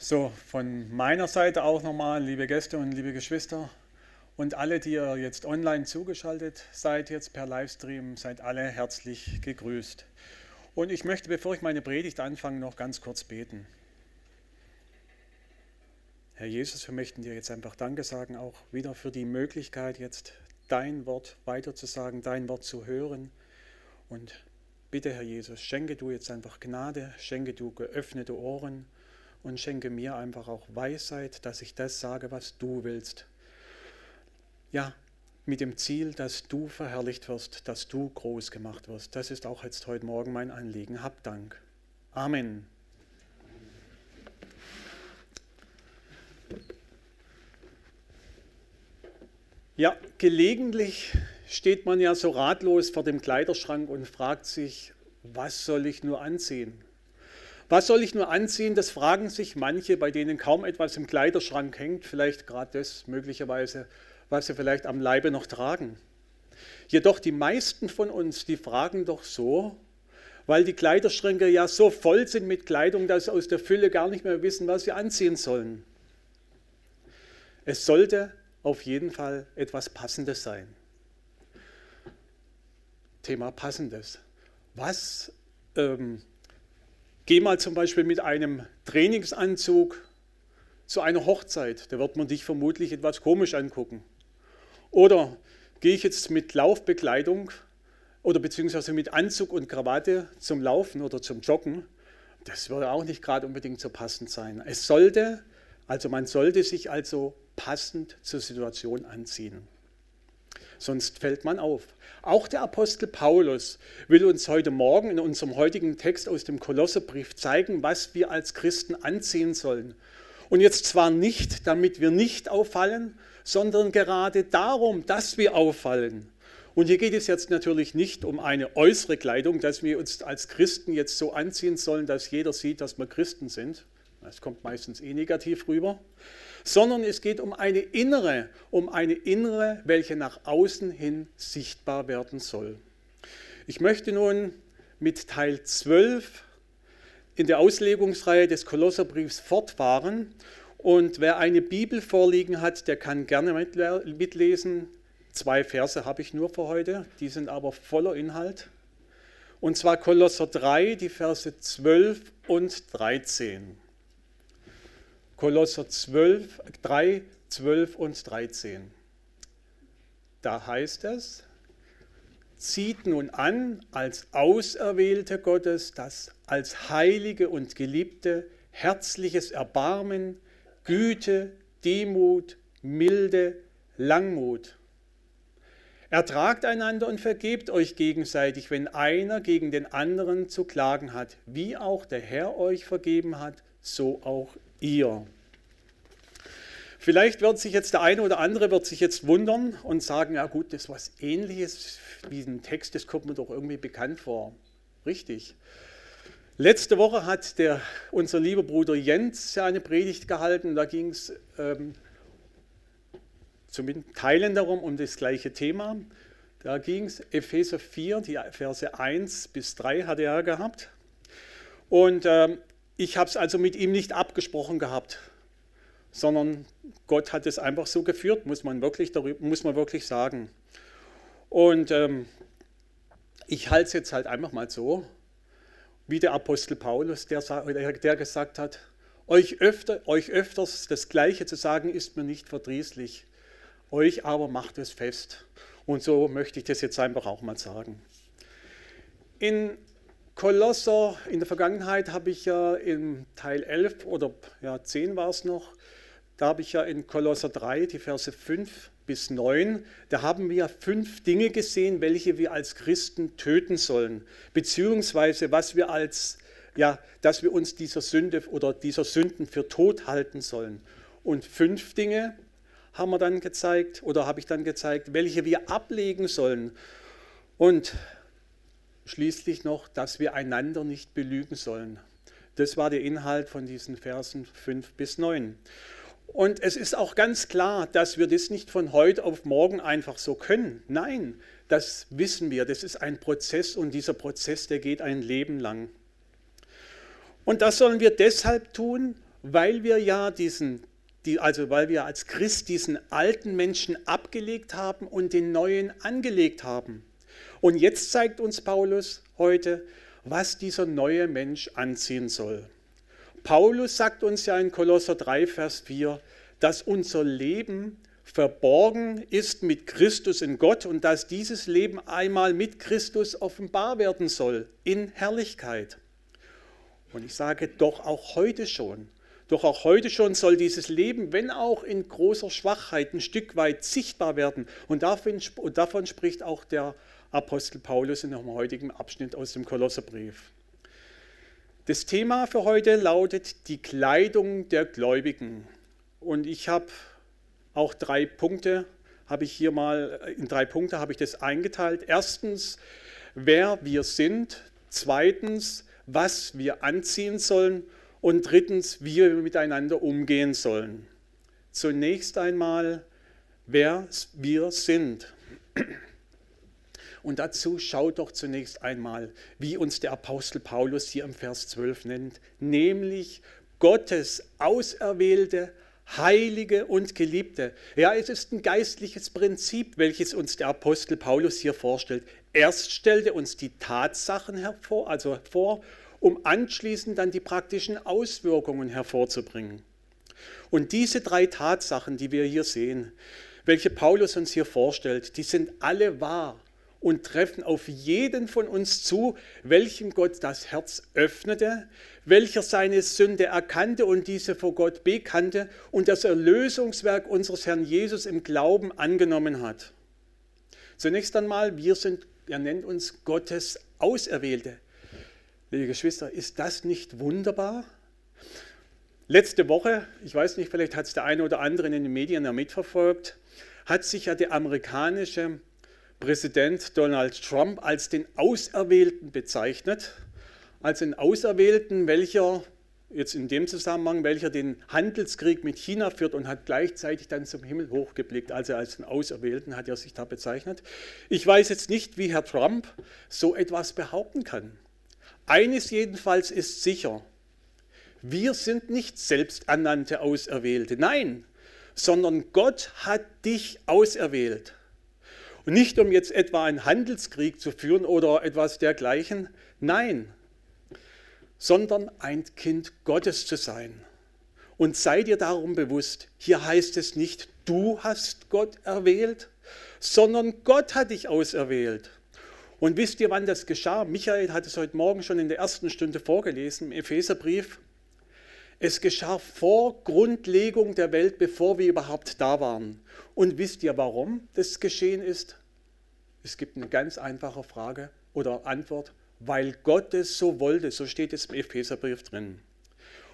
So, von meiner Seite auch nochmal, liebe Gäste und liebe Geschwister und alle, die ihr jetzt online zugeschaltet seid, jetzt per Livestream, seid alle herzlich gegrüßt. Und ich möchte, bevor ich meine Predigt anfange, noch ganz kurz beten. Herr Jesus, wir möchten dir jetzt einfach Danke sagen, auch wieder für die Möglichkeit, jetzt dein Wort weiterzusagen, dein Wort zu hören. Und bitte, Herr Jesus, schenke du jetzt einfach Gnade, schenke du geöffnete Ohren und schenke mir einfach auch Weisheit, dass ich das sage, was du willst. Ja, mit dem Ziel, dass du verherrlicht wirst, dass du groß gemacht wirst. Das ist auch jetzt heute Morgen mein Anliegen. Hab Dank. Amen. Ja, gelegentlich steht man ja so ratlos vor dem Kleiderschrank und fragt sich, was soll ich nur anziehen? Was soll ich nur anziehen? Das fragen sich manche, bei denen kaum etwas im Kleiderschrank hängt, vielleicht gerade das möglicherweise, was sie vielleicht am Leibe noch tragen. Jedoch die meisten von uns, die fragen doch so, weil die Kleiderschränke ja so voll sind mit Kleidung, dass sie aus der Fülle gar nicht mehr wissen, was sie anziehen sollen. Es sollte auf jeden Fall etwas Passendes sein. Thema Passendes. Was, ähm, geh mal zum Beispiel mit einem Trainingsanzug zu einer Hochzeit, da wird man dich vermutlich etwas komisch angucken. Oder gehe ich jetzt mit Laufbekleidung oder beziehungsweise mit Anzug und Krawatte zum Laufen oder zum Joggen, das würde auch nicht gerade unbedingt so passend sein. Es sollte, also man sollte sich also passend zur Situation anziehen. Sonst fällt man auf. Auch der Apostel Paulus will uns heute Morgen in unserem heutigen Text aus dem Kolosserbrief zeigen, was wir als Christen anziehen sollen. Und jetzt zwar nicht, damit wir nicht auffallen, sondern gerade darum, dass wir auffallen. Und hier geht es jetzt natürlich nicht um eine äußere Kleidung, dass wir uns als Christen jetzt so anziehen sollen, dass jeder sieht, dass wir Christen sind. Das kommt meistens eh negativ rüber sondern es geht um eine innere, um eine innere, welche nach außen hin sichtbar werden soll. Ich möchte nun mit Teil 12 in der Auslegungsreihe des Kolosserbriefs fortfahren und wer eine Bibel vorliegen hat, der kann gerne mitlesen. Zwei Verse habe ich nur für heute, die sind aber voller Inhalt. Und zwar Kolosser 3, die Verse 12 und 13. Kolosser 12, 3, 12 und 13. Da heißt es, zieht nun an als Auserwählte Gottes das als heilige und geliebte herzliches Erbarmen, Güte, Demut, Milde, Langmut. Ertragt einander und vergebt euch gegenseitig, wenn einer gegen den anderen zu klagen hat, wie auch der Herr euch vergeben hat, so auch ihr. Vielleicht wird sich jetzt der eine oder andere wird sich jetzt wundern und sagen, ja gut, das ist was ähnliches wie ein Text, das kommt mir doch irgendwie bekannt vor. Richtig. Letzte Woche hat der, unser lieber Bruder Jens eine Predigt gehalten, da ging es ähm, zumindest Teilen darum, um das gleiche Thema. Da ging es Epheser 4, die Verse 1 bis 3 hat er gehabt. Und ähm, ich habe es also mit ihm nicht abgesprochen gehabt, sondern Gott hat es einfach so geführt, muss man wirklich, darüber, muss man wirklich sagen. Und ähm, ich halte es jetzt halt einfach mal so, wie der Apostel Paulus, der, der gesagt hat, euch, öfter, euch öfters das Gleiche zu sagen, ist mir nicht verdrießlich, euch aber macht es fest. Und so möchte ich das jetzt einfach auch mal sagen. In Kolosser, in der Vergangenheit habe ich ja im Teil 11 oder ja, 10 war es noch, da habe ich ja in Kolosser 3 die Verse 5 bis 9, da haben wir fünf Dinge gesehen, welche wir als Christen töten sollen, beziehungsweise was wir als, ja, dass wir uns dieser Sünde oder dieser Sünden für tot halten sollen. Und fünf Dinge haben wir dann gezeigt oder habe ich dann gezeigt, welche wir ablegen sollen. Und schließlich noch, dass wir einander nicht belügen sollen. Das war der Inhalt von diesen Versen 5 bis 9. Und es ist auch ganz klar, dass wir das nicht von heute auf morgen einfach so können. Nein, das wissen wir. Das ist ein Prozess und dieser Prozess, der geht ein Leben lang. Und das sollen wir deshalb tun, weil wir ja diesen, die, also weil wir als Christ diesen alten Menschen abgelegt haben und den neuen angelegt haben. Und jetzt zeigt uns Paulus heute, was dieser neue Mensch anziehen soll. Paulus sagt uns ja in Kolosser 3, Vers 4, dass unser Leben verborgen ist mit Christus in Gott und dass dieses Leben einmal mit Christus offenbar werden soll in Herrlichkeit. Und ich sage doch auch heute schon, doch auch heute schon soll dieses Leben, wenn auch in großer Schwachheit, ein Stück weit sichtbar werden. Und davon, und davon spricht auch der Apostel Paulus in einem heutigen Abschnitt aus dem Kolosserbrief. Das Thema für heute lautet die Kleidung der Gläubigen. Und ich habe auch drei Punkte, habe ich hier mal, in drei Punkte habe ich das eingeteilt. Erstens, wer wir sind. Zweitens, was wir anziehen sollen. Und drittens, wie wir miteinander umgehen sollen. Zunächst einmal, wer wir sind. Und dazu schaut doch zunächst einmal, wie uns der Apostel Paulus hier im Vers 12 nennt, nämlich Gottes auserwählte, heilige und geliebte. Ja, es ist ein geistliches Prinzip, welches uns der Apostel Paulus hier vorstellt. Erst stellt er uns die Tatsachen hervor, also vor, um anschließend dann die praktischen Auswirkungen hervorzubringen. Und diese drei Tatsachen, die wir hier sehen, welche Paulus uns hier vorstellt, die sind alle wahr und treffen auf jeden von uns zu, welchem Gott das Herz öffnete, welcher seine Sünde erkannte und diese vor Gott bekannte und das Erlösungswerk unseres Herrn Jesus im Glauben angenommen hat. Zunächst einmal, wir sind, er nennt uns Gottes Auserwählte. Liebe Geschwister, ist das nicht wunderbar? Letzte Woche, ich weiß nicht, vielleicht hat es der eine oder andere in den Medien ja mitverfolgt, hat sich ja der amerikanische Präsident Donald Trump als den Auserwählten bezeichnet, als den Auserwählten, welcher jetzt in dem Zusammenhang, welcher den Handelskrieg mit China führt und hat gleichzeitig dann zum Himmel hochgeblickt. Also als den Auserwählten hat er sich da bezeichnet. Ich weiß jetzt nicht, wie Herr Trump so etwas behaupten kann. Eines jedenfalls ist sicher, wir sind nicht selbsternannte Auserwählte, nein, sondern Gott hat dich auserwählt. Und nicht um jetzt etwa einen Handelskrieg zu führen oder etwas dergleichen, nein, sondern ein Kind Gottes zu sein. Und sei dir darum bewusst, hier heißt es nicht, du hast Gott erwählt, sondern Gott hat dich auserwählt. Und wisst ihr, wann das geschah? Michael hat es heute Morgen schon in der ersten Stunde vorgelesen, im Epheserbrief. Es geschah vor Grundlegung der Welt, bevor wir überhaupt da waren. Und wisst ihr, warum das geschehen ist? Es gibt eine ganz einfache Frage oder Antwort, weil Gott es so wollte, so steht es im Epheserbrief drin.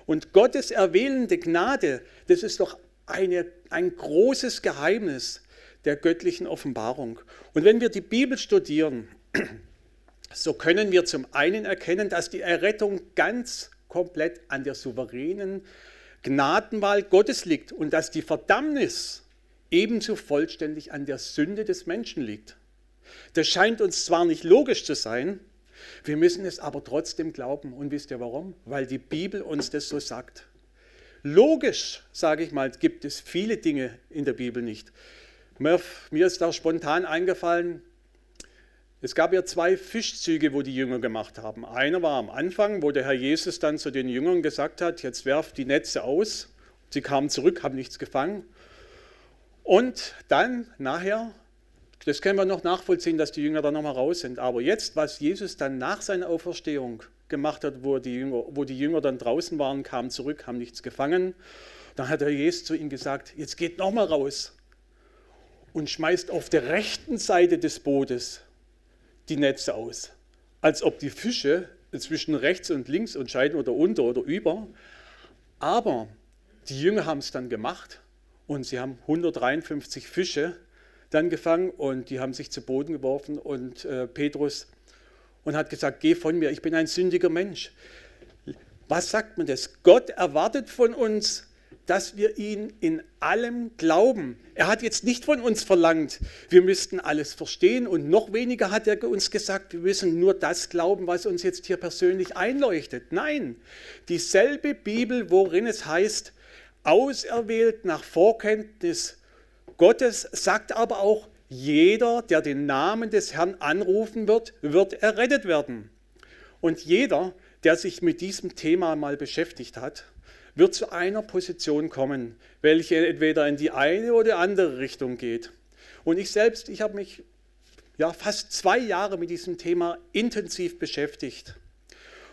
Und Gottes erwählende Gnade, das ist doch eine, ein großes Geheimnis der göttlichen Offenbarung. Und wenn wir die Bibel studieren, so können wir zum einen erkennen, dass die Errettung ganz komplett an der souveränen Gnadenwahl Gottes liegt und dass die Verdammnis ebenso vollständig an der Sünde des Menschen liegt. Das scheint uns zwar nicht logisch zu sein, wir müssen es aber trotzdem glauben. Und wisst ihr warum? Weil die Bibel uns das so sagt. Logisch, sage ich mal, gibt es viele Dinge in der Bibel nicht. Mir, ist da spontan eingefallen, es gab ja zwei Fischzüge, wo die Jünger gemacht haben. Einer war am Anfang, wo der Herr Jesus dann zu den Jüngern gesagt hat, jetzt werft die Netze aus. Sie kamen zurück, haben nichts gefangen. Und dann nachher, das können wir noch nachvollziehen, dass die Jünger dann nochmal raus sind. Aber jetzt, was Jesus dann nach seiner Auferstehung gemacht hat, wo die Jünger, wo die Jünger dann draußen waren, kamen zurück, haben nichts gefangen, dann hat der Jesus zu ihnen gesagt, jetzt geht nochmal raus und schmeißt auf der rechten Seite des Bootes die Netze aus. Als ob die Fische zwischen rechts und links entscheiden oder unter oder über. Aber die Jünger haben es dann gemacht und sie haben 153 Fische dann gefangen und die haben sich zu Boden geworfen und äh, Petrus und hat gesagt, geh von mir, ich bin ein sündiger Mensch. Was sagt man das? Gott erwartet von uns, dass wir ihn in allem glauben. Er hat jetzt nicht von uns verlangt, wir müssten alles verstehen und noch weniger hat er uns gesagt, wir müssen nur das glauben, was uns jetzt hier persönlich einleuchtet. Nein, dieselbe Bibel, worin es heißt, auserwählt nach Vorkenntnis Gottes, sagt aber auch, jeder, der den Namen des Herrn anrufen wird, wird errettet werden. Und jeder, der sich mit diesem Thema mal beschäftigt hat, wird zu einer Position kommen, welche entweder in die eine oder andere Richtung geht. Und ich selbst, ich habe mich ja fast zwei Jahre mit diesem Thema intensiv beschäftigt.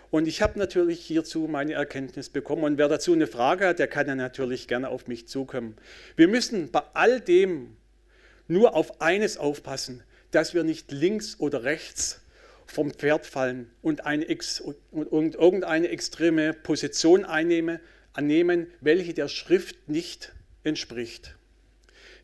Und ich habe natürlich hierzu meine Erkenntnis bekommen. Und wer dazu eine Frage hat, der kann ja natürlich gerne auf mich zukommen. Wir müssen bei all dem nur auf eines aufpassen, dass wir nicht links oder rechts vom Pferd fallen und, eine, und irgendeine extreme Position einnehmen, annehmen, welche der Schrift nicht entspricht.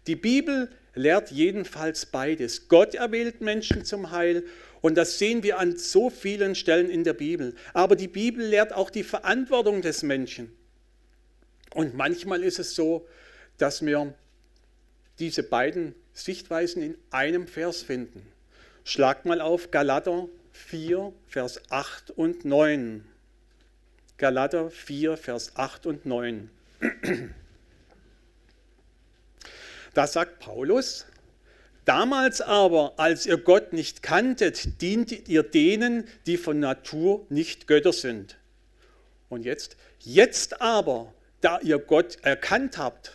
Die Bibel lehrt jedenfalls beides. Gott erwählt Menschen zum Heil und das sehen wir an so vielen Stellen in der Bibel. Aber die Bibel lehrt auch die Verantwortung des Menschen. Und manchmal ist es so, dass wir diese beiden Sichtweisen in einem Vers finden. Schlag mal auf Galater 4, Vers 8 und 9. Galater 4, Vers 8 und 9. Da sagt Paulus, damals aber, als ihr Gott nicht kanntet, dientet ihr denen, die von Natur nicht Götter sind. Und jetzt, jetzt aber, da ihr Gott erkannt habt,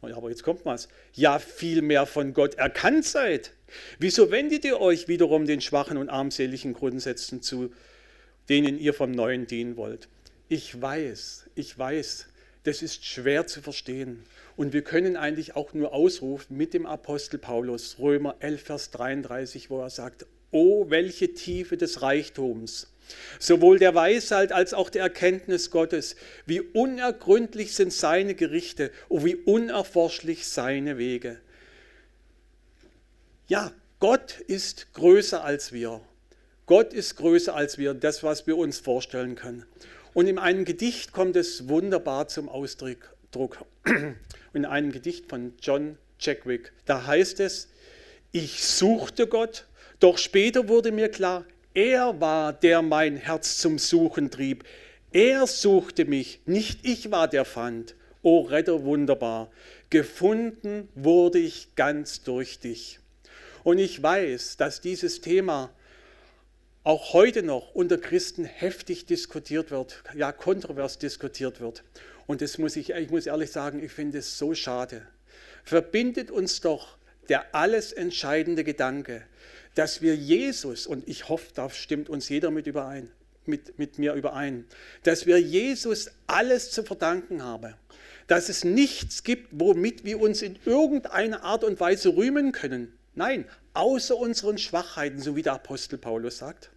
aber jetzt kommt was, ja viel mehr von Gott erkannt seid, wieso wendet ihr euch wiederum den schwachen und armseligen Grundsätzen zu, denen ihr vom Neuen dienen wollt. Ich weiß, ich weiß, das ist schwer zu verstehen. Und wir können eigentlich auch nur ausrufen mit dem Apostel Paulus, Römer 11, Vers 33, wo er sagt, oh, welche Tiefe des Reichtums, sowohl der Weisheit als auch der Erkenntnis Gottes, wie unergründlich sind seine Gerichte und wie unerforschlich seine Wege. Ja, Gott ist größer als wir. Gott ist größer als wir, das, was wir uns vorstellen können. Und in einem Gedicht kommt es wunderbar zum Ausdruck. In einem Gedicht von John Jackwick, da heißt es, ich suchte Gott, doch später wurde mir klar, er war, der mein Herz zum Suchen trieb. Er suchte mich, nicht ich war der Fand. O Retter wunderbar, gefunden wurde ich ganz durch dich. Und ich weiß, dass dieses Thema auch heute noch unter Christen heftig diskutiert wird, ja kontrovers diskutiert wird. Und das muss ich, ich muss ehrlich sagen, ich finde es so schade. Verbindet uns doch der alles entscheidende Gedanke, dass wir Jesus, und ich hoffe, da stimmt uns jeder mit überein, mit, mit mir überein, dass wir Jesus alles zu verdanken haben, dass es nichts gibt, womit wir uns in irgendeiner Art und Weise rühmen können. Nein, außer unseren Schwachheiten, so wie der Apostel Paulus sagt.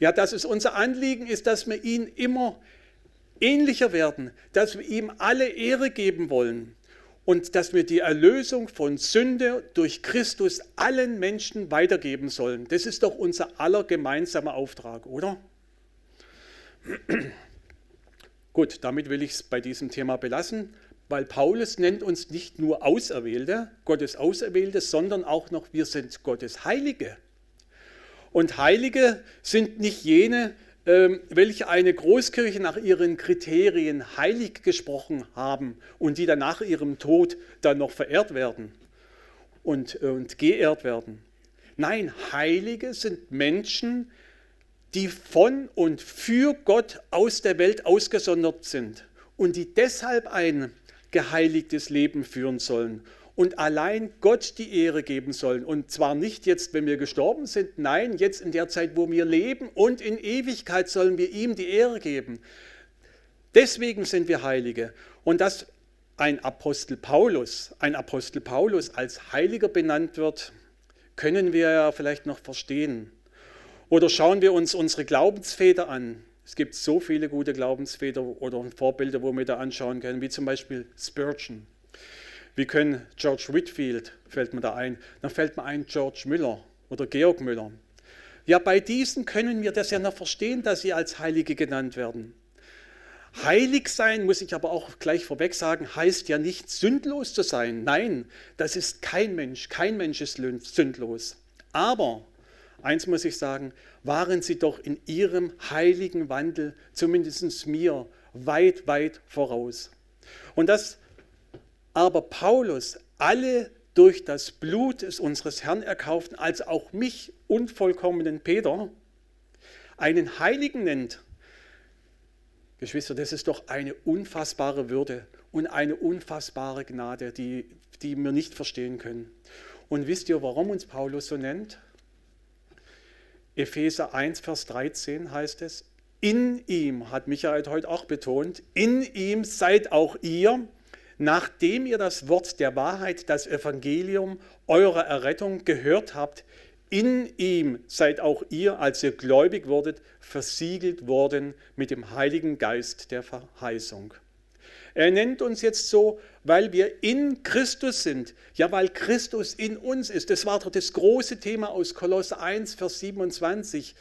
Ja, dass es unser Anliegen ist, dass wir ihn immer ähnlicher werden, dass wir ihm alle Ehre geben wollen und dass wir die Erlösung von Sünde durch Christus allen Menschen weitergeben sollen. Das ist doch unser aller gemeinsamer Auftrag, oder? Gut, damit will ich es bei diesem Thema belassen weil Paulus nennt uns nicht nur Auserwählte, Gottes Auserwählte, sondern auch noch, wir sind Gottes Heilige. Und Heilige sind nicht jene, ähm, welche eine Großkirche nach ihren Kriterien heilig gesprochen haben und die dann nach ihrem Tod dann noch verehrt werden und, und geehrt werden. Nein, Heilige sind Menschen, die von und für Gott aus der Welt ausgesondert sind und die deshalb ein geheiligtes Leben führen sollen und allein Gott die Ehre geben sollen. Und zwar nicht jetzt, wenn wir gestorben sind, nein, jetzt in der Zeit, wo wir leben und in Ewigkeit sollen wir ihm die Ehre geben. Deswegen sind wir Heilige. Und dass ein Apostel Paulus, ein Apostel Paulus als Heiliger benannt wird, können wir ja vielleicht noch verstehen. Oder schauen wir uns unsere Glaubensväter an. Es gibt so viele gute Glaubensväter oder Vorbilder, wo wir da anschauen können, wie zum Beispiel Spurgeon. Wir können George Whitfield, fällt mir da ein. Dann fällt mir ein George Müller oder Georg Müller. Ja, bei diesen können wir das ja noch verstehen, dass sie als Heilige genannt werden. Heilig sein, muss ich aber auch gleich vorweg sagen, heißt ja nicht sündlos zu sein. Nein, das ist kein Mensch. Kein Mensch ist sündlos. Aber, eins muss ich sagen, waren sie doch in ihrem heiligen Wandel, zumindest mir, weit, weit voraus. Und dass aber Paulus alle durch das Blut des unseres Herrn erkauften, als auch mich, unvollkommenen Peter, einen Heiligen nennt, Geschwister, das ist doch eine unfassbare Würde und eine unfassbare Gnade, die, die wir nicht verstehen können. Und wisst ihr, warum uns Paulus so nennt? Epheser 1, Vers 13 heißt es, in ihm, hat Michael heute auch betont, in ihm seid auch ihr, nachdem ihr das Wort der Wahrheit, das Evangelium eurer Errettung gehört habt, in ihm seid auch ihr, als ihr gläubig wurdet, versiegelt worden mit dem Heiligen Geist der Verheißung. Er nennt uns jetzt so, weil wir in Christus sind. Ja, weil Christus in uns ist. Das war doch das große Thema aus Kolosse 1, Vers 27.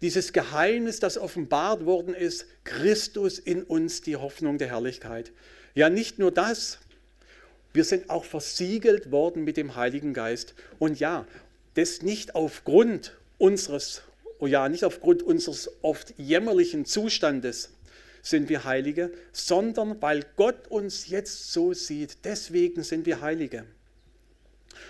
Dieses Geheimnis, das offenbart worden ist, Christus in uns, die Hoffnung der Herrlichkeit. Ja, nicht nur das, wir sind auch versiegelt worden mit dem Heiligen Geist. Und ja, das nicht aufgrund unseres, oh ja, nicht aufgrund unseres oft jämmerlichen Zustandes sind wir Heilige, sondern weil Gott uns jetzt so sieht. Deswegen sind wir Heilige.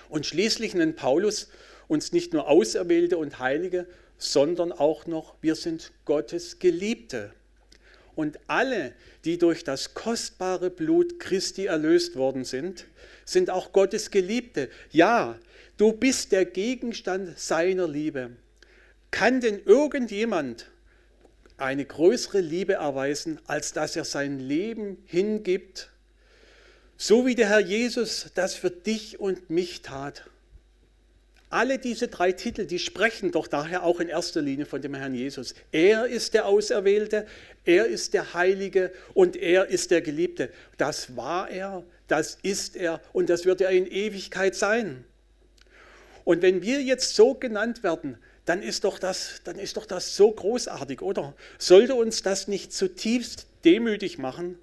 Und schließlich nennt Paulus uns nicht nur Auserwählte und Heilige, sondern auch noch, wir sind Gottes Geliebte. Und alle, die durch das kostbare Blut Christi erlöst worden sind, sind auch Gottes Geliebte. Ja, Du bist der Gegenstand seiner Liebe. Kann denn irgendjemand eine größere Liebe erweisen, als dass er sein Leben hingibt, so wie der Herr Jesus das für dich und mich tat? Alle diese drei Titel, die sprechen doch daher auch in erster Linie von dem Herrn Jesus. Er ist der Auserwählte, er ist der Heilige und er ist der Geliebte. Das war er, das ist er und das wird er in Ewigkeit sein. Und wenn wir jetzt so genannt werden, dann ist doch das, dann ist doch das so großartig, oder? Sollte uns das nicht zutiefst demütig machen?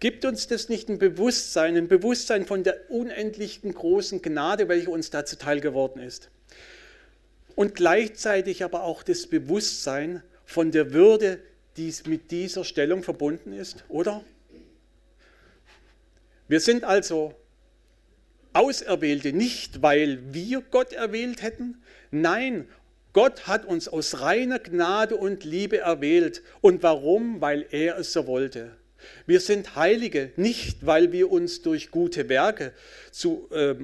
Gibt uns das nicht ein Bewusstsein, ein Bewusstsein von der unendlichen großen Gnade, welche uns da zuteil geworden ist? Und gleichzeitig aber auch das Bewusstsein von der Würde, die mit dieser Stellung verbunden ist, oder? Wir sind also Auserwählte nicht, weil wir Gott erwählt hätten. Nein, Gott hat uns aus reiner Gnade und Liebe erwählt. Und warum? Weil er es so wollte. Wir sind Heilige, nicht weil wir uns durch gute Werke zu, äh,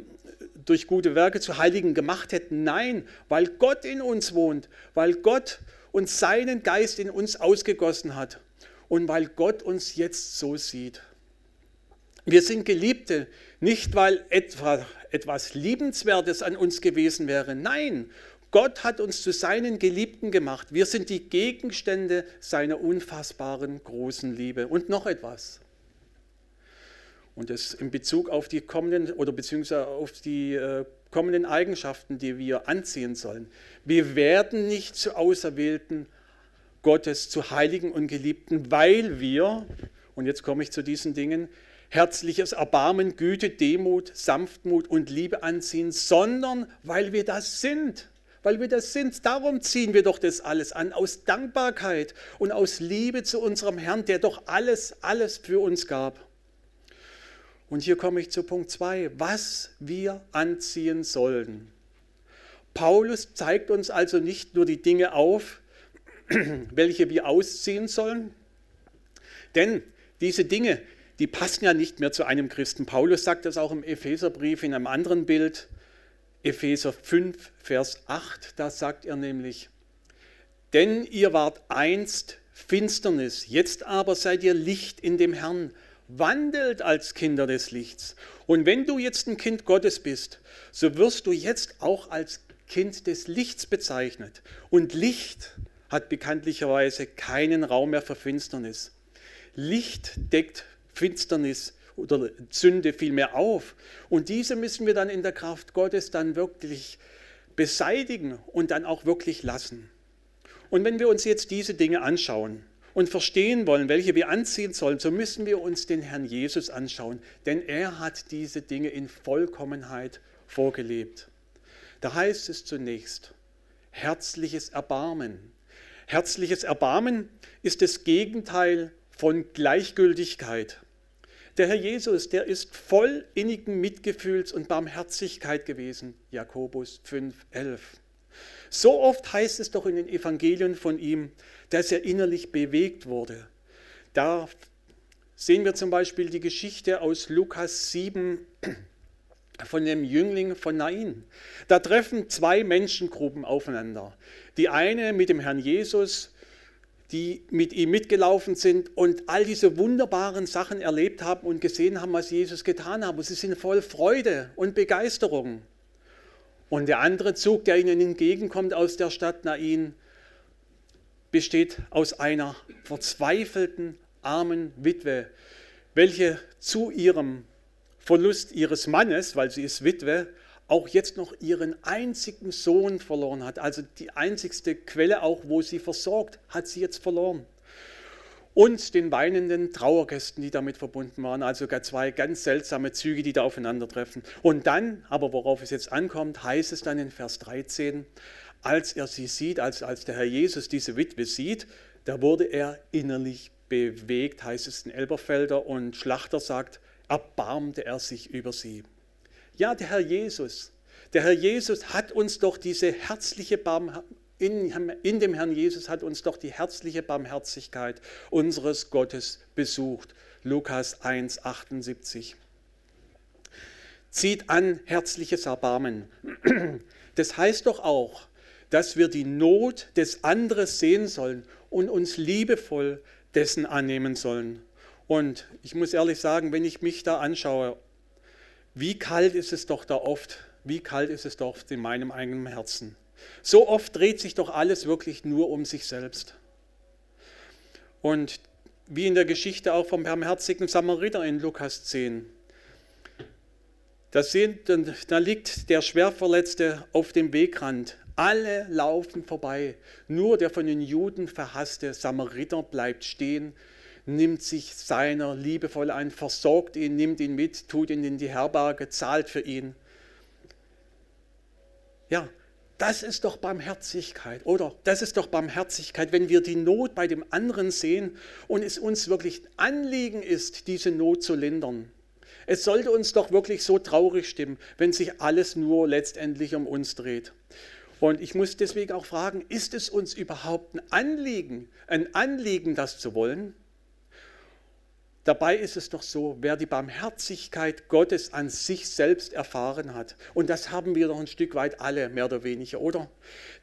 durch gute Werke zu Heiligen gemacht hätten. Nein, weil Gott in uns wohnt, weil Gott uns seinen Geist in uns ausgegossen hat und weil Gott uns jetzt so sieht. Wir sind Geliebte, nicht weil etwa, etwas Liebenswertes an uns gewesen wäre. Nein, Gott hat uns zu seinen Geliebten gemacht. Wir sind die Gegenstände seiner unfassbaren großen Liebe. Und noch etwas. Und das in Bezug auf die kommenden oder beziehungsweise auf die äh, kommenden Eigenschaften, die wir anziehen sollen. Wir werden nicht zu Auserwählten Gottes, zu Heiligen und Geliebten, weil wir, und jetzt komme ich zu diesen Dingen, herzliches Erbarmen, Güte, Demut, Sanftmut und Liebe anziehen, sondern weil wir das sind. Weil wir das sind. Darum ziehen wir doch das alles an, aus Dankbarkeit und aus Liebe zu unserem Herrn, der doch alles, alles für uns gab. Und hier komme ich zu Punkt 2, was wir anziehen sollen. Paulus zeigt uns also nicht nur die Dinge auf, welche wir ausziehen sollen, denn diese Dinge, die passen ja nicht mehr zu einem Christen. Paulus sagt das auch im Epheserbrief in einem anderen Bild, Epheser 5, Vers 8, da sagt er nämlich, denn ihr wart einst Finsternis, jetzt aber seid ihr Licht in dem Herrn, wandelt als Kinder des Lichts. Und wenn du jetzt ein Kind Gottes bist, so wirst du jetzt auch als Kind des Lichts bezeichnet. Und Licht hat bekanntlicherweise keinen Raum mehr für Finsternis. Licht deckt Finsternis oder Sünde vielmehr auf. Und diese müssen wir dann in der Kraft Gottes dann wirklich beseitigen und dann auch wirklich lassen. Und wenn wir uns jetzt diese Dinge anschauen, und verstehen wollen, welche wir anziehen sollen, so müssen wir uns den Herrn Jesus anschauen, denn er hat diese Dinge in Vollkommenheit vorgelebt. Da heißt es zunächst, herzliches Erbarmen. Herzliches Erbarmen ist das Gegenteil von Gleichgültigkeit. Der Herr Jesus, der ist voll innigen Mitgefühls und Barmherzigkeit gewesen. Jakobus 5, 11. So oft heißt es doch in den Evangelien von ihm, dass er innerlich bewegt wurde. Da sehen wir zum Beispiel die Geschichte aus Lukas 7 von dem Jüngling von Nain. Da treffen zwei Menschengruppen aufeinander. Die eine mit dem Herrn Jesus, die mit ihm mitgelaufen sind und all diese wunderbaren Sachen erlebt haben und gesehen haben, was Jesus getan hat. Und sie sind voll Freude und Begeisterung. Und der andere Zug, der ihnen entgegenkommt aus der Stadt Nain, besteht aus einer verzweifelten, armen Witwe, welche zu ihrem Verlust ihres Mannes, weil sie ist Witwe, auch jetzt noch ihren einzigen Sohn verloren hat. Also die einzigste Quelle auch, wo sie versorgt, hat sie jetzt verloren. Und den weinenden Trauergästen, die damit verbunden waren. Also zwei ganz seltsame Züge, die da aufeinandertreffen. Und dann, aber worauf es jetzt ankommt, heißt es dann in Vers 13, als er sie sieht, als, als der Herr Jesus diese Witwe sieht, da wurde er innerlich bewegt, heißt es in Elberfelder. Und Schlachter sagt, erbarmte er sich über sie. Ja, der Herr Jesus, der Herr Jesus hat uns doch diese herzliche Barmherzigkeit, in, in, dem Herrn Jesus hat uns doch die herzliche Barmherzigkeit unseres Gottes besucht. Lukas 1, 78. Zieht an herzliches Erbarmen. Das heißt doch auch, dass wir die Not des anderen sehen sollen und uns liebevoll dessen annehmen sollen. Und ich muss ehrlich sagen, wenn ich mich da anschaue, wie kalt ist es doch da oft, wie kalt ist es doch in meinem eigenen Herzen. So oft dreht sich doch alles wirklich nur um sich selbst. Und wie in der Geschichte auch vom barmherzigen Samariter in Lukas 10. Da, sehen, da liegt der Schwerverletzte auf dem Wegrand. Alle laufen vorbei. Nur der von den Juden verhasste Samariter bleibt stehen nimmt sich seiner liebevoll ein, versorgt ihn, nimmt ihn mit, tut ihn in die Herberge, zahlt für ihn. Ja, das ist doch Barmherzigkeit, oder? Das ist doch Barmherzigkeit, wenn wir die Not bei dem anderen sehen und es uns wirklich Anliegen ist, diese Not zu lindern. Es sollte uns doch wirklich so traurig stimmen, wenn sich alles nur letztendlich um uns dreht. Und ich muss deswegen auch fragen, ist es uns überhaupt ein Anliegen, ein Anliegen, das zu wollen? Dabei ist es doch so, wer die Barmherzigkeit Gottes an sich selbst erfahren hat, und das haben wir doch ein Stück weit alle, mehr oder weniger, oder?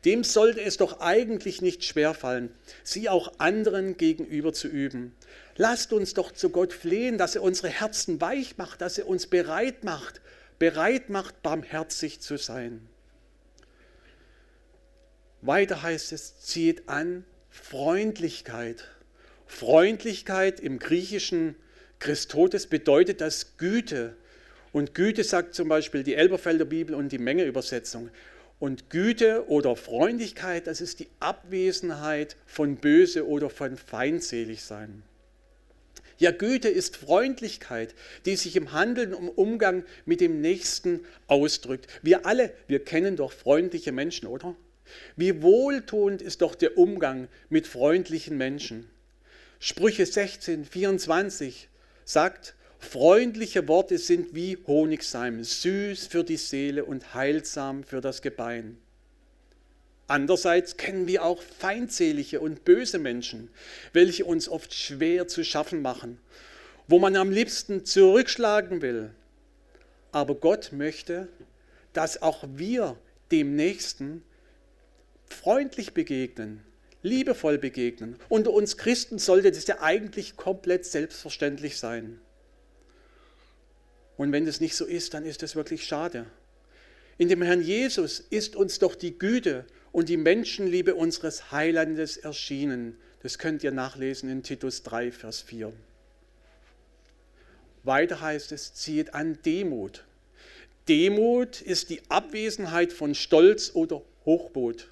Dem sollte es doch eigentlich nicht schwerfallen, sie auch anderen gegenüber zu üben. Lasst uns doch zu Gott flehen, dass er unsere Herzen weich macht, dass er uns bereit macht, bereit macht, barmherzig zu sein. Weiter heißt es, zieht an Freundlichkeit. Freundlichkeit im griechischen Christotes bedeutet das Güte. Und Güte sagt zum Beispiel die Elberfelder Bibel und die Mengeübersetzung. Und Güte oder Freundlichkeit, das ist die Abwesenheit von Böse oder von feindselig sein. Ja, Güte ist Freundlichkeit, die sich im Handeln und Umgang mit dem Nächsten ausdrückt. Wir alle, wir kennen doch freundliche Menschen, oder? Wie wohltuend ist doch der Umgang mit freundlichen Menschen. Sprüche 16, 24 sagt, freundliche Worte sind wie Honigseim, süß für die Seele und heilsam für das Gebein. Andererseits kennen wir auch feindselige und böse Menschen, welche uns oft schwer zu schaffen machen, wo man am liebsten zurückschlagen will. Aber Gott möchte, dass auch wir dem Nächsten freundlich begegnen, liebevoll begegnen. Unter uns Christen sollte das ja eigentlich komplett selbstverständlich sein. Und wenn das nicht so ist, dann ist das wirklich schade. In dem Herrn Jesus ist uns doch die Güte und die Menschenliebe unseres Heilandes erschienen. Das könnt ihr nachlesen in Titus 3, Vers 4. Weiter heißt es, zieht an Demut. Demut ist die Abwesenheit von Stolz oder Hochmut.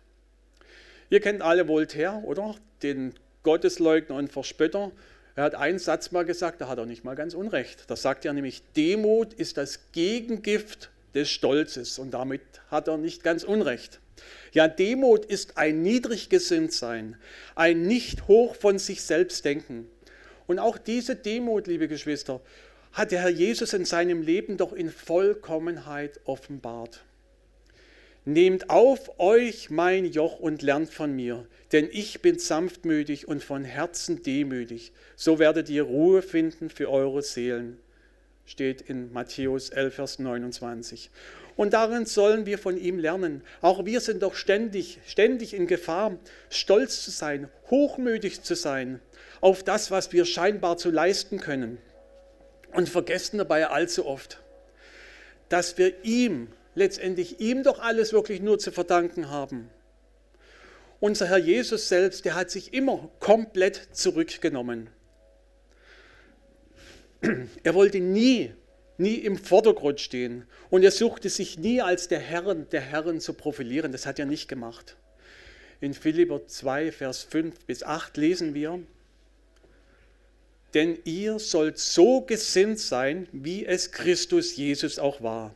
Ihr kennt alle Voltaire, oder? Den Gottesleugner und Verspötter. Er hat einen Satz mal gesagt, da hat er nicht mal ganz unrecht. Da sagt er nämlich, Demut ist das Gegengift des Stolzes und damit hat er nicht ganz unrecht. Ja, Demut ist ein niedrig gesinnt sein, ein nicht hoch von sich selbst denken. Und auch diese Demut, liebe Geschwister, hat der Herr Jesus in seinem Leben doch in Vollkommenheit offenbart. Nehmt auf euch mein Joch und lernt von mir, denn ich bin sanftmütig und von Herzen demütig. So werdet ihr Ruhe finden für eure Seelen. Steht in Matthäus 11, Vers 29. Und darin sollen wir von ihm lernen. Auch wir sind doch ständig, ständig in Gefahr, stolz zu sein, hochmütig zu sein auf das, was wir scheinbar zu leisten können. Und vergessen dabei allzu oft, dass wir ihm letztendlich ihm doch alles wirklich nur zu verdanken haben. Unser Herr Jesus selbst, der hat sich immer komplett zurückgenommen. Er wollte nie, nie im Vordergrund stehen und er suchte sich nie als der Herrn der Herren zu profilieren. Das hat er nicht gemacht. In Philipper 2, Vers 5 bis 8 lesen wir, denn ihr sollt so gesinnt sein, wie es Christus Jesus auch war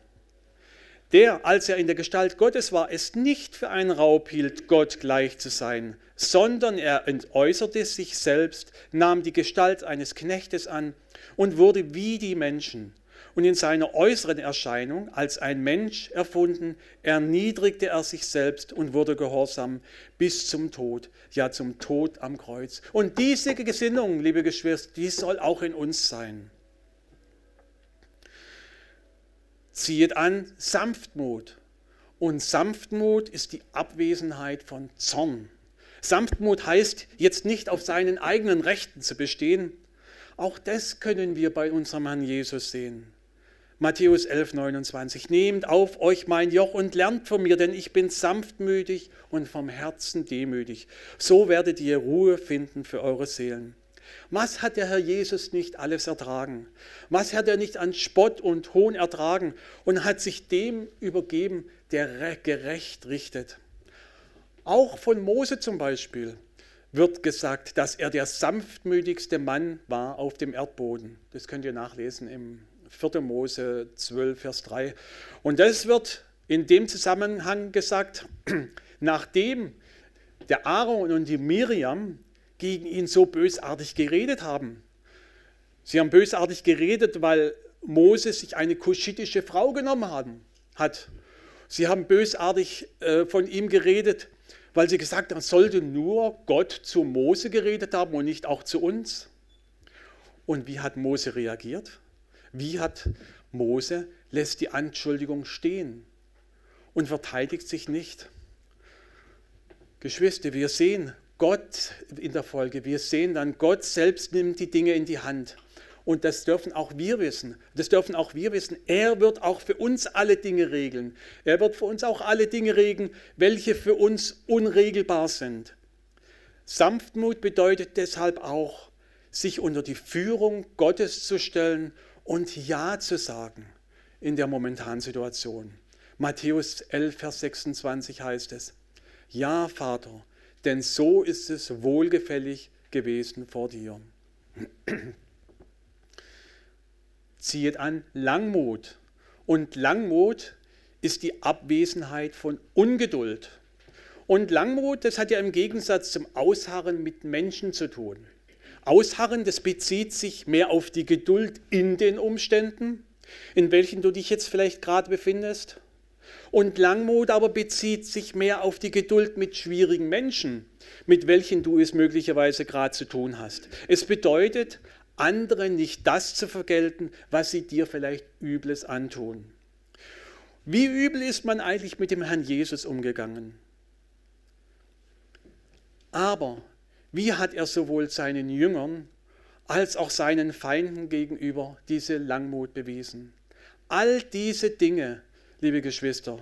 der, als er in der Gestalt Gottes war, es nicht für einen Raub hielt, Gott gleich zu sein, sondern er entäußerte sich selbst, nahm die Gestalt eines Knechtes an und wurde wie die Menschen. Und in seiner äußeren Erscheinung als ein Mensch erfunden, erniedrigte er sich selbst und wurde gehorsam bis zum Tod, ja zum Tod am Kreuz. Und diese Gesinnung, liebe Geschwister, die soll auch in uns sein. Ziehet an Sanftmut. Und Sanftmut ist die Abwesenheit von Zorn. Sanftmut heißt jetzt nicht auf seinen eigenen Rechten zu bestehen. Auch das können wir bei unserem Herrn Jesus sehen. Matthäus 11, 29. Nehmt auf euch mein Joch und lernt von mir, denn ich bin sanftmütig und vom Herzen demütig. So werdet ihr Ruhe finden für eure Seelen. Was hat der Herr Jesus nicht alles ertragen? Was hat er nicht an Spott und Hohn ertragen und hat sich dem übergeben, der gerecht richtet? Auch von Mose zum Beispiel wird gesagt, dass er der sanftmütigste Mann war auf dem Erdboden. Das könnt ihr nachlesen im 4. Mose 12, Vers 3. Und das wird in dem Zusammenhang gesagt, nachdem der Aaron und die Miriam gegen ihn so bösartig geredet haben. Sie haben bösartig geredet, weil Moses sich eine kuschitische Frau genommen hat. Sie haben bösartig äh, von ihm geredet, weil sie gesagt haben, sollte nur Gott zu Mose geredet haben und nicht auch zu uns. Und wie hat Mose reagiert? Wie hat Mose lässt die Anschuldigung stehen und verteidigt sich nicht? Geschwister, wir sehen, Gott in der Folge. Wir sehen dann, Gott selbst nimmt die Dinge in die Hand. Und das dürfen auch wir wissen. Das dürfen auch wir wissen. Er wird auch für uns alle Dinge regeln. Er wird für uns auch alle Dinge regeln, welche für uns unregelbar sind. Sanftmut bedeutet deshalb auch, sich unter die Führung Gottes zu stellen und Ja zu sagen in der momentanen Situation. Matthäus 11, Vers 26 heißt es, Ja, Vater, denn so ist es wohlgefällig gewesen vor dir. Ziehet an Langmut. Und Langmut ist die Abwesenheit von Ungeduld. Und Langmut, das hat ja im Gegensatz zum Ausharren mit Menschen zu tun. Ausharren, das bezieht sich mehr auf die Geduld in den Umständen, in welchen du dich jetzt vielleicht gerade befindest. Und Langmut aber bezieht sich mehr auf die Geduld mit schwierigen Menschen, mit welchen du es möglicherweise gerade zu tun hast. Es bedeutet, anderen nicht das zu vergelten, was sie dir vielleicht Übles antun. Wie übel ist man eigentlich mit dem Herrn Jesus umgegangen? Aber wie hat er sowohl seinen Jüngern als auch seinen Feinden gegenüber diese Langmut bewiesen? All diese Dinge liebe Geschwister,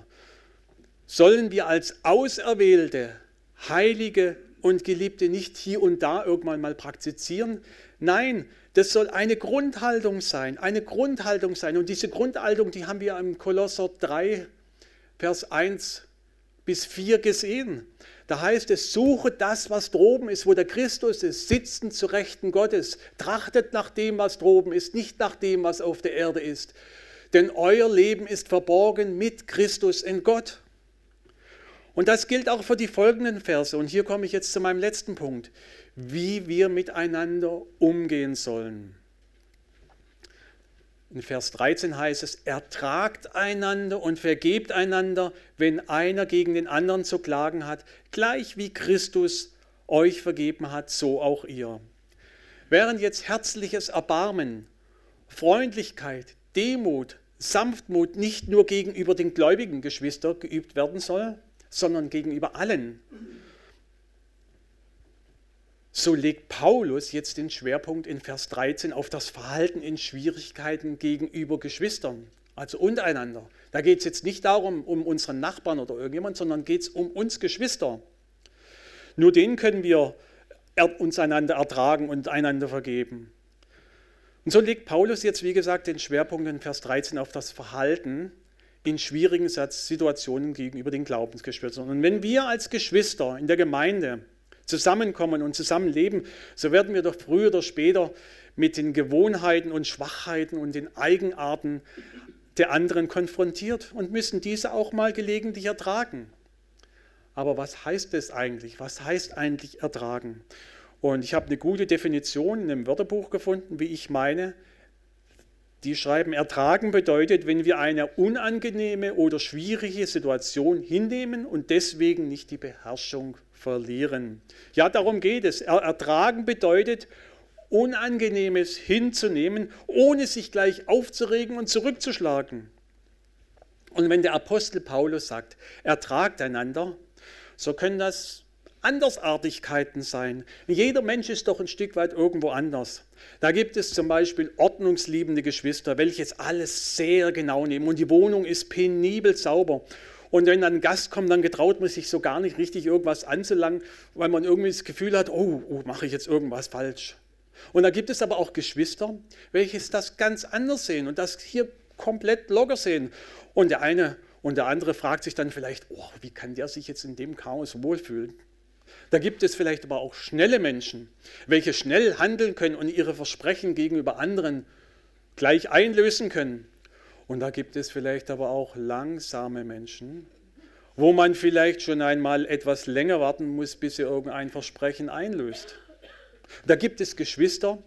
sollen wir als Auserwählte, Heilige und Geliebte nicht hier und da irgendwann mal praktizieren. Nein, das soll eine Grundhaltung sein, eine Grundhaltung sein. Und diese Grundhaltung, die haben wir im Kolosser 3, Vers 1 bis 4 gesehen. Da heißt es, suche das, was droben ist, wo der Christus ist, sitzen zu Rechten Gottes. Trachtet nach dem, was droben ist, nicht nach dem, was auf der Erde ist. Denn euer Leben ist verborgen mit Christus in Gott. Und das gilt auch für die folgenden Verse. Und hier komme ich jetzt zu meinem letzten Punkt, wie wir miteinander umgehen sollen. In Vers 13 heißt es, ertragt einander und vergebt einander, wenn einer gegen den anderen zu klagen hat, gleich wie Christus euch vergeben hat, so auch ihr. Während jetzt herzliches Erbarmen, Freundlichkeit, Demut, Sanftmut nicht nur gegenüber den gläubigen Geschwistern geübt werden soll, sondern gegenüber allen, so legt Paulus jetzt den Schwerpunkt in Vers 13 auf das Verhalten in Schwierigkeiten gegenüber Geschwistern, also untereinander. Da geht es jetzt nicht darum, um unseren Nachbarn oder irgendjemand, sondern geht es um uns Geschwister. Nur denen können wir uns einander ertragen und einander vergeben. Und so legt Paulus jetzt, wie gesagt, den Schwerpunkt in Vers 13 auf das Verhalten in schwierigen Situationen gegenüber den Glaubensgeschwistern. Und wenn wir als Geschwister in der Gemeinde zusammenkommen und zusammenleben, so werden wir doch früher oder später mit den Gewohnheiten und Schwachheiten und den Eigenarten der anderen konfrontiert und müssen diese auch mal gelegentlich ertragen. Aber was heißt das eigentlich? Was heißt eigentlich ertragen? Und ich habe eine gute Definition in einem Wörterbuch gefunden, wie ich meine. Die schreiben, ertragen bedeutet, wenn wir eine unangenehme oder schwierige Situation hinnehmen und deswegen nicht die Beherrschung verlieren. Ja, darum geht es. Ertragen bedeutet, Unangenehmes hinzunehmen, ohne sich gleich aufzuregen und zurückzuschlagen. Und wenn der Apostel Paulus sagt, ertragt einander, so können das Andersartigkeiten sein. Jeder Mensch ist doch ein Stück weit irgendwo anders. Da gibt es zum Beispiel ordnungsliebende Geschwister, welche es alles sehr genau nehmen und die Wohnung ist penibel sauber. Und wenn dann ein Gast kommt, dann getraut man sich so gar nicht richtig irgendwas anzulangen, weil man irgendwie das Gefühl hat, oh, oh mache ich jetzt irgendwas falsch. Und da gibt es aber auch Geschwister, welche das ganz anders sehen und das hier komplett locker sehen. Und der eine und der andere fragt sich dann vielleicht, oh, wie kann der sich jetzt in dem Chaos wohlfühlen? Da gibt es vielleicht aber auch schnelle Menschen, welche schnell handeln können und ihre Versprechen gegenüber anderen gleich einlösen können. Und da gibt es vielleicht aber auch langsame Menschen, wo man vielleicht schon einmal etwas länger warten muss, bis sie irgendein Versprechen einlöst. Da gibt es Geschwister,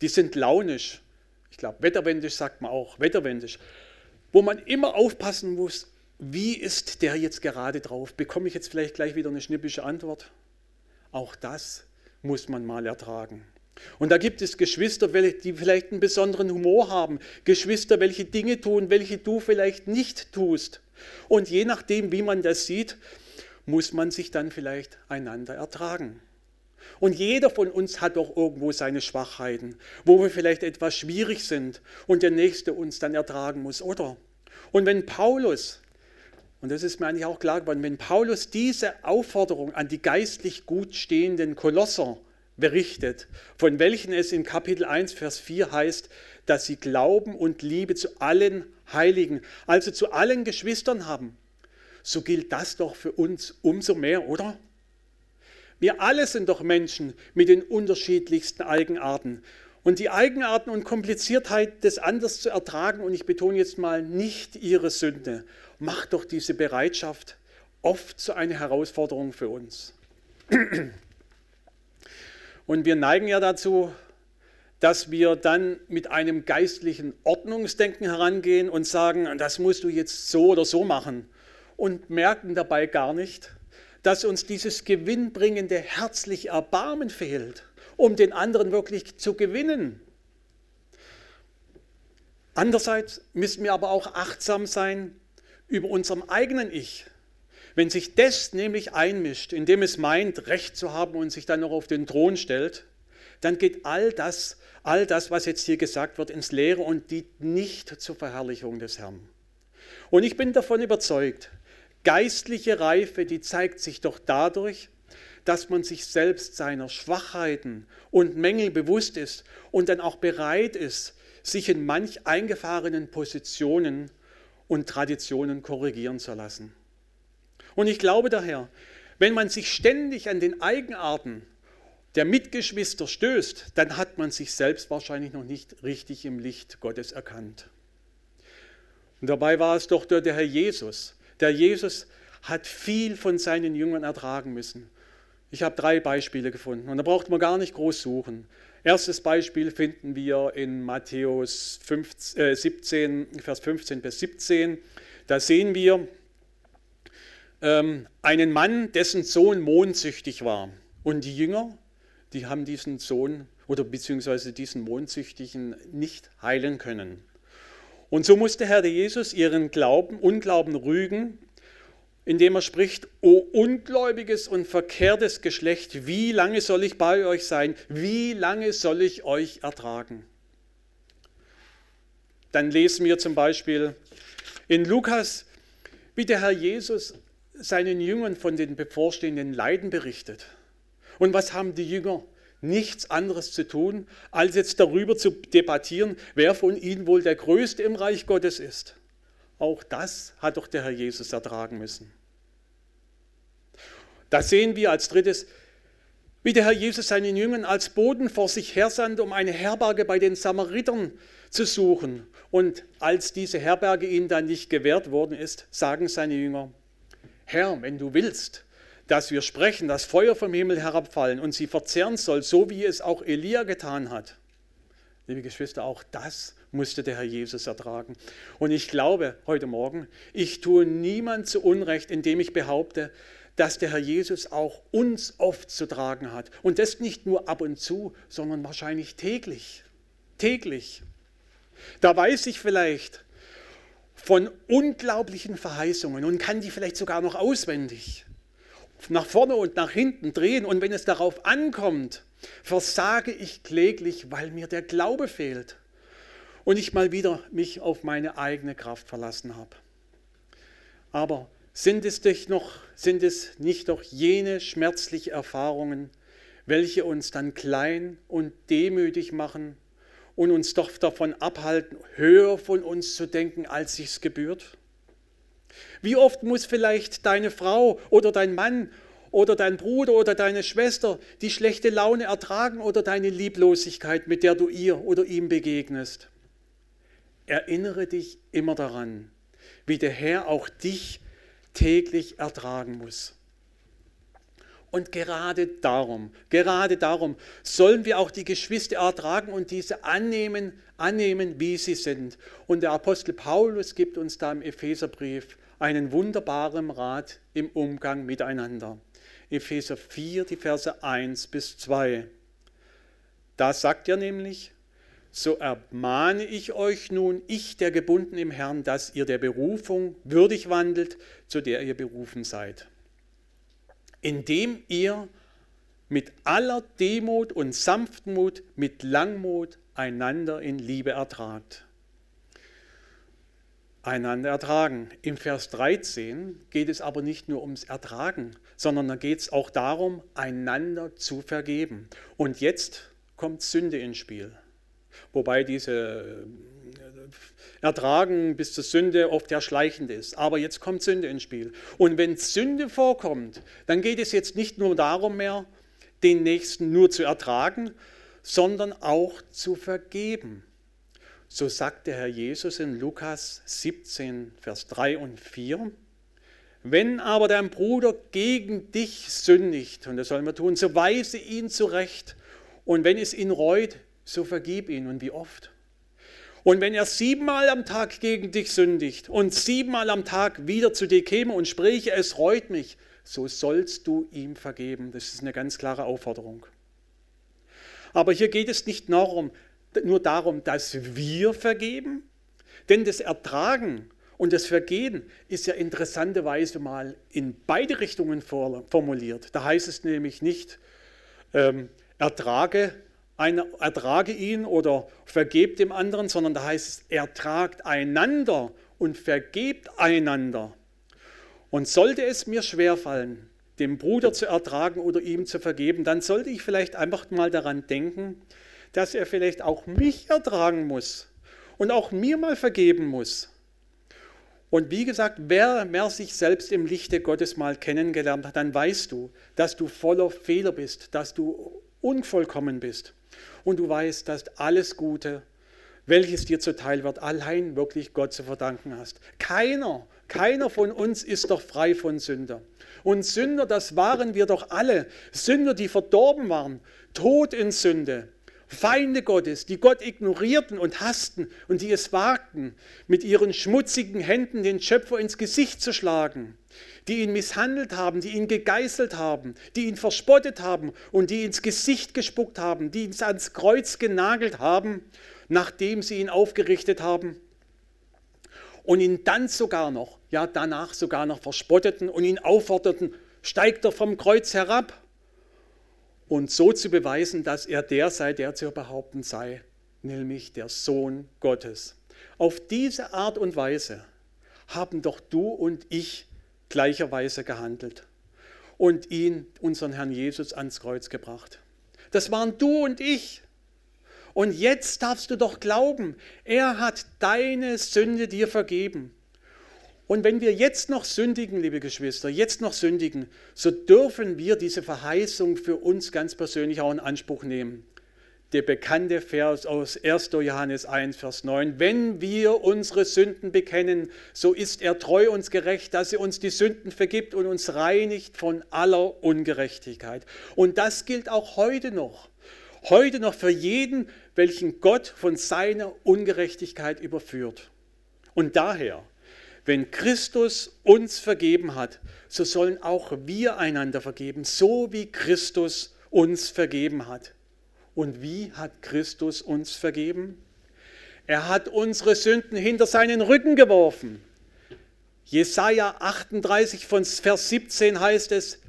die sind launisch. Ich glaube, wetterwendisch sagt man auch, wetterwendisch. Wo man immer aufpassen muss, wie ist der jetzt gerade drauf? Bekomme ich jetzt vielleicht gleich wieder eine schnippische Antwort? Auch das muss man mal ertragen. Und da gibt es Geschwister, die vielleicht einen besonderen Humor haben, Geschwister, welche Dinge tun, welche du vielleicht nicht tust. Und je nachdem, wie man das sieht, muss man sich dann vielleicht einander ertragen. Und jeder von uns hat doch irgendwo seine Schwachheiten, wo wir vielleicht etwas schwierig sind und der Nächste uns dann ertragen muss, oder? Und wenn Paulus, und das ist mir eigentlich auch klar geworden, wenn Paulus diese Aufforderung an die geistlich gut stehenden Kolosser berichtet, von welchen es in Kapitel 1, Vers 4 heißt, dass sie Glauben und Liebe zu allen Heiligen, also zu allen Geschwistern haben, so gilt das doch für uns umso mehr, oder? Wir alle sind doch Menschen mit den unterschiedlichsten Eigenarten. Und die Eigenarten und Kompliziertheit des Anders zu ertragen, und ich betone jetzt mal nicht ihre Sünde, macht doch diese Bereitschaft oft zu einer Herausforderung für uns. Und wir neigen ja dazu, dass wir dann mit einem geistlichen Ordnungsdenken herangehen und sagen, das musst du jetzt so oder so machen und merken dabei gar nicht, dass uns dieses gewinnbringende herzliche Erbarmen fehlt, um den anderen wirklich zu gewinnen. Andererseits müssen wir aber auch achtsam sein über unserem eigenen Ich. Wenn sich das nämlich einmischt, indem es meint, Recht zu haben und sich dann noch auf den Thron stellt, dann geht all das, all das, was jetzt hier gesagt wird, ins Leere und dient nicht zur Verherrlichung des Herrn. Und ich bin davon überzeugt, geistliche Reife, die zeigt sich doch dadurch, dass man sich selbst seiner Schwachheiten und Mängel bewusst ist und dann auch bereit ist, sich in manch eingefahrenen Positionen und Traditionen korrigieren zu lassen. Und ich glaube daher, Wenn man sich ständig an den Eigenarten der Mitgeschwister stößt, dann hat man sich selbst wahrscheinlich noch nicht richtig im Licht Gottes erkannt. Und dabei war es doch der Herr Jesus. Der Jesus hat viel von seinen Jüngern ertragen müssen. Ich habe drei Beispiele gefunden und da braucht man gar nicht groß suchen. Erstes Beispiel finden wir in Matthäus 15, äh, 17, Vers 15 bis 17. Da sehen wir ähm, einen Mann, dessen Sohn mondsüchtig war. Und die Jünger, die haben diesen Sohn oder beziehungsweise diesen Mondsüchtigen nicht heilen können. Und so musste Herr Jesus ihren Glauben, Unglauben rügen, indem er spricht, O ungläubiges und verkehrtes Geschlecht, wie lange soll ich bei euch sein? Wie lange soll ich euch ertragen? Dann lesen wir zum Beispiel in Lukas, wie der Herr Jesus seinen Jüngern von den bevorstehenden Leiden berichtet. Und was haben die Jünger? Nichts anderes zu tun, als jetzt darüber zu debattieren, wer von ihnen wohl der Größte im Reich Gottes ist. Auch das hat doch der Herr Jesus ertragen müssen. Da sehen wir als drittes, wie der Herr Jesus seinen Jüngern als Boden vor sich hersandte, um eine Herberge bei den Samaritern zu suchen. Und als diese Herberge ihnen dann nicht gewährt worden ist, sagen seine Jünger, Herr, wenn du willst, dass wir sprechen, dass Feuer vom Himmel herabfallen und sie verzehren soll, so wie es auch Elia getan hat. Liebe Geschwister, auch das musste der Herr Jesus ertragen. Und ich glaube heute Morgen, ich tue niemand zu Unrecht, indem ich behaupte, dass der Herr Jesus auch uns oft zu tragen hat. Und das nicht nur ab und zu, sondern wahrscheinlich täglich. Täglich. Da weiß ich vielleicht von unglaublichen Verheißungen und kann die vielleicht sogar noch auswendig nach vorne und nach hinten drehen. Und wenn es darauf ankommt, versage ich kläglich, weil mir der Glaube fehlt und ich mal wieder mich auf meine eigene Kraft verlassen habe. Aber sind es, dich noch, sind es nicht doch jene schmerzlichen Erfahrungen, welche uns dann klein und demütig machen und uns doch davon abhalten, höher von uns zu denken, als sich's gebührt? Wie oft muss vielleicht deine Frau oder dein Mann oder dein Bruder oder deine Schwester die schlechte Laune ertragen oder deine Lieblosigkeit, mit der du ihr oder ihm begegnest? Erinnere dich immer daran, wie der Herr auch dich täglich ertragen muss. Und gerade darum, gerade darum sollen wir auch die Geschwister ertragen und diese annehmen, annehmen, wie sie sind. Und der Apostel Paulus gibt uns da im Epheserbrief einen wunderbaren Rat im Umgang miteinander. Epheser 4, die Verse 1 bis 2. Da sagt er nämlich, so ermahne ich euch nun, ich der gebunden im Herrn, dass ihr der Berufung würdig wandelt, zu der ihr berufen seid. Indem ihr mit aller Demut und Sanftmut, mit Langmut einander in Liebe ertragt. Einander ertragen. Im Vers 13 geht es aber nicht nur ums Ertragen, sondern da geht es auch darum, einander zu vergeben. Und jetzt kommt Sünde ins Spiel. Wobei diese äh, Ertragen bis zur Sünde oft ja schleichend ist. Aber jetzt kommt Sünde ins Spiel. Und wenn Sünde vorkommt, dann geht es jetzt nicht nur darum mehr, den Nächsten nur zu ertragen, sondern auch zu vergeben. So sagt der Herr Jesus in Lukas 17, Vers 3 und 4. Wenn aber dein Bruder gegen dich sündigt, und das sollen wir tun, so weise ihn zurecht. Und wenn es ihn reut, so vergib ihn und wie oft. Und wenn er siebenmal am Tag gegen dich sündigt und siebenmal am Tag wieder zu dir käme und spräche, es reut mich, so sollst du ihm vergeben. Das ist eine ganz klare Aufforderung. Aber hier geht es nicht nur darum, dass wir vergeben, denn das Ertragen und das Vergehen ist ja interessanterweise mal in beide Richtungen formuliert. Da heißt es nämlich nicht, ähm, ertrage einer, ertrage ihn oder vergebt dem anderen, sondern da heißt es, ertragt einander und vergebt einander. Und sollte es mir schwerfallen, dem Bruder zu ertragen oder ihm zu vergeben, dann sollte ich vielleicht einfach mal daran denken, dass er vielleicht auch mich ertragen muss und auch mir mal vergeben muss. Und wie gesagt, wer, wer sich selbst im Lichte Gottes mal kennengelernt hat, dann weißt du, dass du voller Fehler bist, dass du unvollkommen bist. Und du weißt, dass alles Gute, welches dir zuteil wird, allein wirklich Gott zu verdanken hast. Keiner, keiner von uns ist doch frei von Sünder. Und Sünder, das waren wir doch alle. Sünder, die verdorben waren, tot in Sünde, Feinde Gottes, die Gott ignorierten und hassten und die es wagten, mit ihren schmutzigen Händen den Schöpfer ins Gesicht zu schlagen, die ihn misshandelt haben, die ihn gegeißelt haben, die ihn verspottet haben und die ins Gesicht gespuckt haben, die ihn ans Kreuz genagelt haben, nachdem sie ihn aufgerichtet haben und ihn dann sogar noch, ja danach sogar noch verspotteten und ihn aufforderten, steigt er vom Kreuz herab und so zu beweisen, dass er der sei, der zu behaupten sei, nämlich der Sohn Gottes. Auf diese Art und Weise haben doch du und ich gleicherweise gehandelt und ihn, unseren Herrn Jesus, ans Kreuz gebracht. Das waren du und ich. Und jetzt darfst du doch glauben, er hat deine Sünde dir vergeben. Und wenn wir jetzt noch sündigen, liebe Geschwister, jetzt noch sündigen, so dürfen wir diese Verheißung für uns ganz persönlich auch in Anspruch nehmen. Der bekannte Vers aus 1. Johannes 1, Vers 9. Wenn wir unsere Sünden bekennen, so ist er treu uns gerecht, dass er uns die Sünden vergibt und uns reinigt von aller Ungerechtigkeit. Und das gilt auch heute noch. Heute noch für jeden, welchen Gott von seiner Ungerechtigkeit überführt. Und daher wenn Christus uns vergeben hat, so sollen auch wir einander vergeben, so wie Christus uns vergeben hat. Und wie hat Christus uns vergeben? Er hat unsere Sünden hinter seinen Rücken geworfen. Jesaja 38 von Vers 17 heißt es: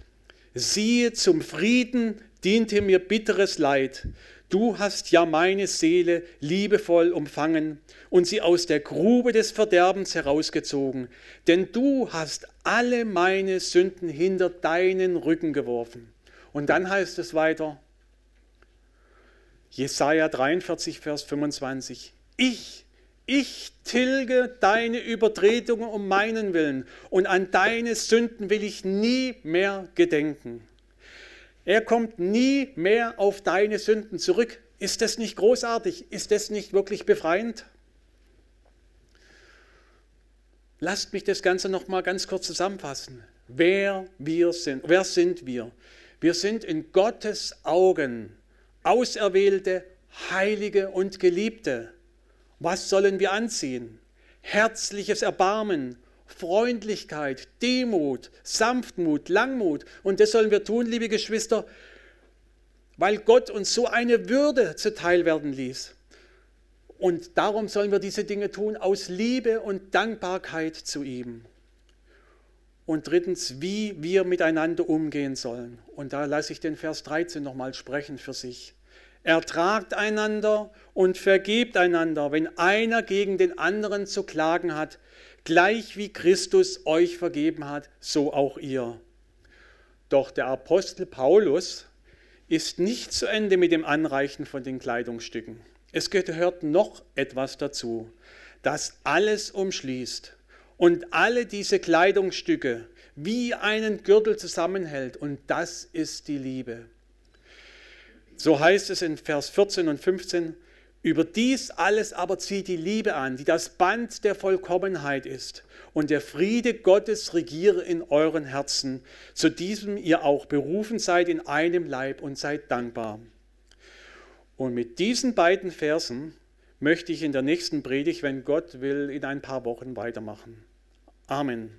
Siehe, zum Frieden diente mir bitteres Leid. Du hast ja meine Seele liebevoll umfangen und sie aus der Grube des Verderbens herausgezogen, denn du hast alle meine Sünden hinter deinen Rücken geworfen. Und dann heißt es weiter, Jesaja 43, Vers 25, ich, ich tilge deine Übertretungen um meinen Willen und an deine Sünden will ich nie mehr gedenken. Er kommt nie mehr auf deine Sünden zurück. Ist das nicht großartig? Ist das nicht wirklich befreiend? Lasst mich das Ganze noch mal ganz kurz zusammenfassen. Wer wir sind, wer sind wir? Wir sind in Gottes Augen auserwählte, heilige und geliebte. Was sollen wir anziehen? Herzliches Erbarmen, Freundlichkeit, Demut, Sanftmut, Langmut. Und das sollen wir tun, liebe Geschwister, weil Gott uns so eine Würde zuteil werden ließ. Und darum sollen wir diese Dinge tun aus Liebe und Dankbarkeit zu ihm. Und drittens, wie wir miteinander umgehen sollen. Und da lasse ich den Vers 13 nochmal sprechen für sich. Ertragt einander und vergebt einander, wenn einer gegen den anderen zu klagen hat gleich wie Christus euch vergeben hat, so auch ihr. Doch der Apostel Paulus ist nicht zu Ende mit dem Anreichen von den Kleidungsstücken. Es gehört noch etwas dazu, das alles umschließt und alle diese Kleidungsstücke wie einen Gürtel zusammenhält. Und das ist die Liebe. So heißt es in Vers 14 und 15, über dies alles aber zieht die Liebe an, die das Band der Vollkommenheit ist. Und der Friede Gottes regiere in euren Herzen, zu diesem ihr auch berufen seid in einem Leib und seid dankbar. Und mit diesen beiden Versen möchte ich in der nächsten Predigt, wenn Gott will, in ein paar Wochen weitermachen. Amen.